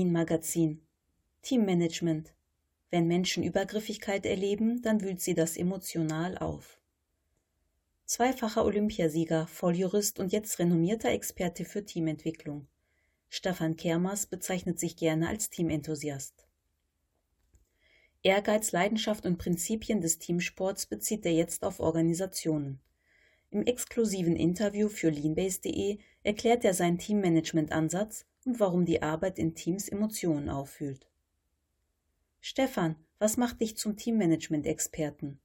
Lean Magazin. Teammanagement. Wenn Menschen Übergriffigkeit erleben, dann wühlt sie das emotional auf. Zweifacher Olympiasieger, Volljurist und jetzt renommierter Experte für Teamentwicklung. Stefan Kermers bezeichnet sich gerne als Teamenthusiast. Ehrgeiz, Leidenschaft und Prinzipien des Teamsports bezieht er jetzt auf Organisationen. Im exklusiven Interview für leanbase.de erklärt er seinen Teammanagement-Ansatz und warum die Arbeit in Teams Emotionen auffühlt. Stefan, was macht dich zum Teammanagement-Experten?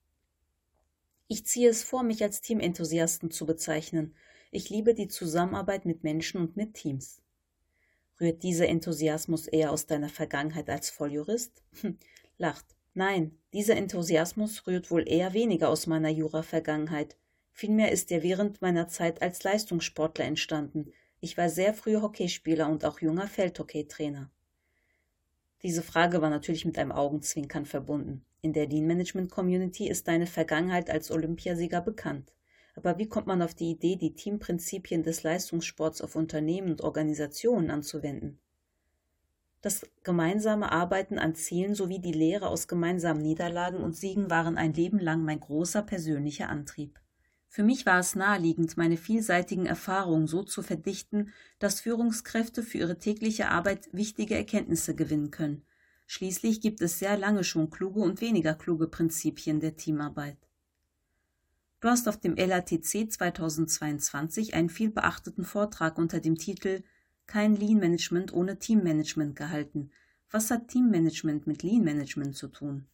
Ich ziehe es vor, mich als Teamenthusiasten zu bezeichnen. Ich liebe die Zusammenarbeit mit Menschen und mit Teams. Rührt dieser Enthusiasmus eher aus deiner Vergangenheit als Volljurist? Hm, lacht. Nein, dieser Enthusiasmus rührt wohl eher weniger aus meiner Jura-Vergangenheit. Vielmehr ist er während meiner Zeit als Leistungssportler entstanden. Ich war sehr früh Hockeyspieler und auch junger Feldhockeytrainer. Diese Frage war natürlich mit einem Augenzwinkern verbunden. In der Lean Management Community ist deine Vergangenheit als Olympiasieger bekannt. Aber wie kommt man auf die Idee, die Teamprinzipien des Leistungssports auf Unternehmen und Organisationen anzuwenden? Das gemeinsame Arbeiten an Zielen sowie die Lehre aus gemeinsamen Niederlagen und Siegen waren ein Leben lang mein großer persönlicher Antrieb. Für mich war es naheliegend, meine vielseitigen Erfahrungen so zu verdichten, dass Führungskräfte für ihre tägliche Arbeit wichtige Erkenntnisse gewinnen können. Schließlich gibt es sehr lange schon kluge und weniger kluge Prinzipien der Teamarbeit. Du hast auf dem LATC 2022 einen vielbeachteten Vortrag unter dem Titel Kein Lean Management ohne Teammanagement gehalten. Was hat Teammanagement mit Lean Management zu tun?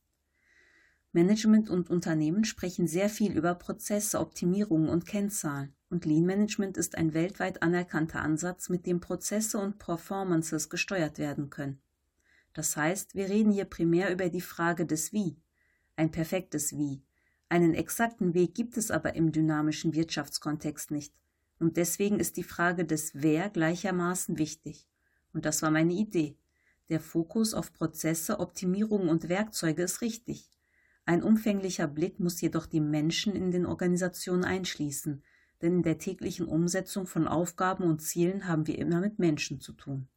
Management und Unternehmen sprechen sehr viel über Prozesse, Optimierungen und Kennzahlen. Und Lean Management ist ein weltweit anerkannter Ansatz, mit dem Prozesse und Performances gesteuert werden können. Das heißt, wir reden hier primär über die Frage des Wie. Ein perfektes Wie. Einen exakten Weg gibt es aber im dynamischen Wirtschaftskontext nicht. Und deswegen ist die Frage des Wer gleichermaßen wichtig. Und das war meine Idee. Der Fokus auf Prozesse, Optimierungen und Werkzeuge ist richtig. Ein umfänglicher Blick muss jedoch die Menschen in den Organisationen einschließen, denn in der täglichen Umsetzung von Aufgaben und Zielen haben wir immer mit Menschen zu tun.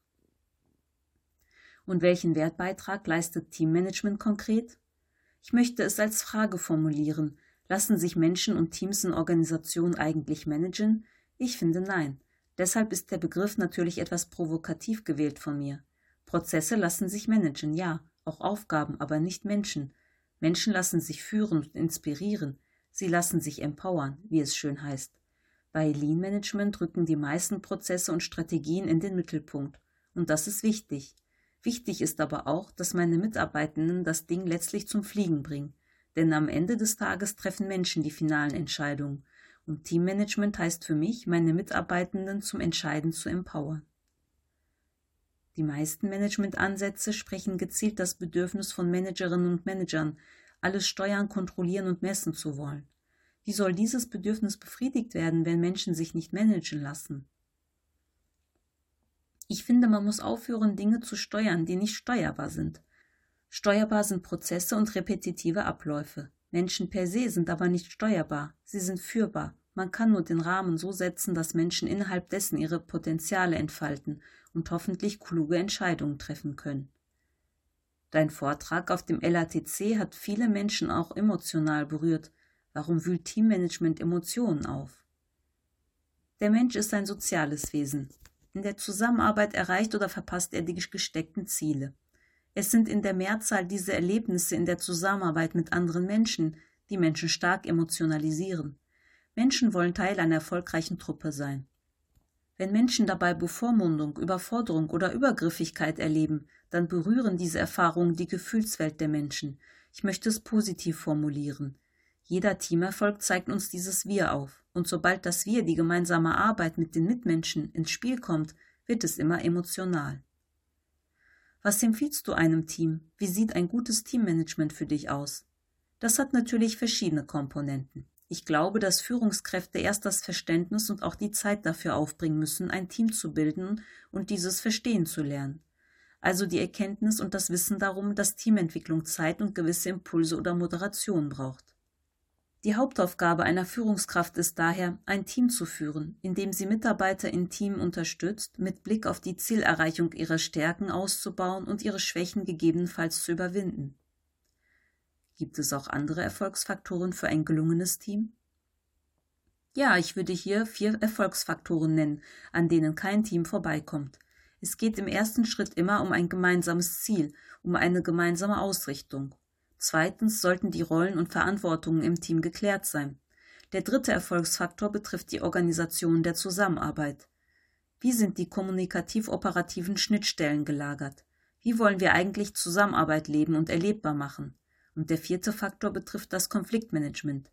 Und welchen Wertbeitrag leistet Teammanagement konkret? Ich möchte es als Frage formulieren. Lassen sich Menschen und Teams in Organisationen eigentlich managen? Ich finde nein. Deshalb ist der Begriff natürlich etwas provokativ gewählt von mir. Prozesse lassen sich managen, ja, auch Aufgaben, aber nicht Menschen. Menschen lassen sich führen und inspirieren, sie lassen sich empowern, wie es schön heißt. Bei Lean Management rücken die meisten Prozesse und Strategien in den Mittelpunkt. Und das ist wichtig. Wichtig ist aber auch, dass meine Mitarbeitenden das Ding letztlich zum Fliegen bringen. Denn am Ende des Tages treffen Menschen die finalen Entscheidungen. Und Teammanagement heißt für mich, meine Mitarbeitenden zum Entscheiden zu empowern. Die meisten Managementansätze sprechen gezielt das Bedürfnis von Managerinnen und Managern, alles steuern, kontrollieren und messen zu wollen. Wie soll dieses Bedürfnis befriedigt werden, wenn Menschen sich nicht managen lassen? Ich finde, man muss aufhören, Dinge zu steuern, die nicht steuerbar sind. Steuerbar sind Prozesse und repetitive Abläufe. Menschen per se sind aber nicht steuerbar, sie sind führbar. Man kann nur den Rahmen so setzen, dass Menschen innerhalb dessen ihre Potenziale entfalten und hoffentlich kluge Entscheidungen treffen können. Dein Vortrag auf dem LATC hat viele Menschen auch emotional berührt. Warum wühlt Teammanagement Emotionen auf? Der Mensch ist ein soziales Wesen. In der Zusammenarbeit erreicht oder verpasst er die gesteckten Ziele. Es sind in der Mehrzahl diese Erlebnisse in der Zusammenarbeit mit anderen Menschen, die Menschen stark emotionalisieren. Menschen wollen Teil einer erfolgreichen Truppe sein. Wenn Menschen dabei Bevormundung, Überforderung oder Übergriffigkeit erleben, dann berühren diese Erfahrungen die Gefühlswelt der Menschen. Ich möchte es positiv formulieren. Jeder Teamerfolg zeigt uns dieses Wir auf. Und sobald das Wir, die gemeinsame Arbeit mit den Mitmenschen, ins Spiel kommt, wird es immer emotional. Was empfiehlst du einem Team? Wie sieht ein gutes Teammanagement für dich aus? Das hat natürlich verschiedene Komponenten. Ich glaube, dass Führungskräfte erst das Verständnis und auch die Zeit dafür aufbringen müssen, ein Team zu bilden und dieses verstehen zu lernen. Also die Erkenntnis und das Wissen darum, dass Teamentwicklung Zeit und gewisse Impulse oder Moderation braucht. Die Hauptaufgabe einer Führungskraft ist daher, ein Team zu führen, indem sie Mitarbeiter im Team unterstützt, mit Blick auf die Zielerreichung ihrer Stärken auszubauen und ihre Schwächen gegebenenfalls zu überwinden. Gibt es auch andere Erfolgsfaktoren für ein gelungenes Team? Ja, ich würde hier vier Erfolgsfaktoren nennen, an denen kein Team vorbeikommt. Es geht im ersten Schritt immer um ein gemeinsames Ziel, um eine gemeinsame Ausrichtung. Zweitens sollten die Rollen und Verantwortungen im Team geklärt sein. Der dritte Erfolgsfaktor betrifft die Organisation der Zusammenarbeit. Wie sind die kommunikativ-operativen Schnittstellen gelagert? Wie wollen wir eigentlich Zusammenarbeit leben und erlebbar machen? Und der vierte Faktor betrifft das Konfliktmanagement.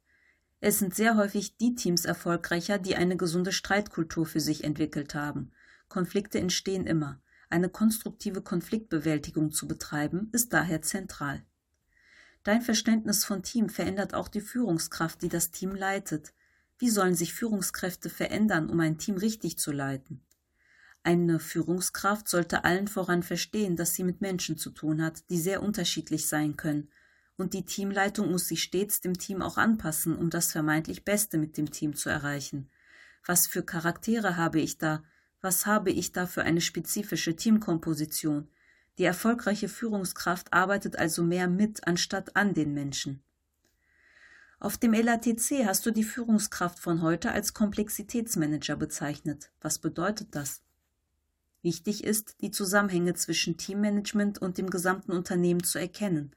Es sind sehr häufig die Teams erfolgreicher, die eine gesunde Streitkultur für sich entwickelt haben. Konflikte entstehen immer. Eine konstruktive Konfliktbewältigung zu betreiben, ist daher zentral. Dein Verständnis von Team verändert auch die Führungskraft, die das Team leitet. Wie sollen sich Führungskräfte verändern, um ein Team richtig zu leiten? Eine Führungskraft sollte allen voran verstehen, dass sie mit Menschen zu tun hat, die sehr unterschiedlich sein können. Und die Teamleitung muss sich stets dem Team auch anpassen, um das vermeintlich Beste mit dem Team zu erreichen. Was für Charaktere habe ich da? Was habe ich da für eine spezifische Teamkomposition? Die erfolgreiche Führungskraft arbeitet also mehr mit anstatt an den Menschen. Auf dem LATC hast du die Führungskraft von heute als Komplexitätsmanager bezeichnet. Was bedeutet das? Wichtig ist, die Zusammenhänge zwischen Teammanagement und dem gesamten Unternehmen zu erkennen.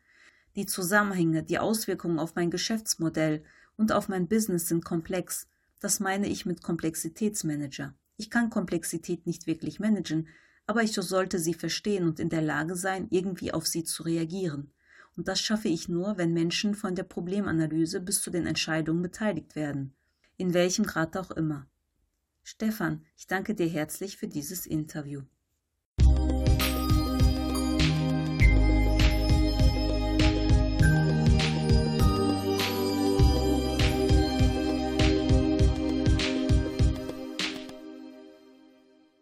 Die Zusammenhänge, die Auswirkungen auf mein Geschäftsmodell und auf mein Business sind komplex. Das meine ich mit Komplexitätsmanager. Ich kann Komplexität nicht wirklich managen, aber ich sollte sie verstehen und in der Lage sein, irgendwie auf sie zu reagieren. Und das schaffe ich nur, wenn Menschen von der Problemanalyse bis zu den Entscheidungen beteiligt werden. In welchem Grad auch immer. Stefan, ich danke dir herzlich für dieses Interview.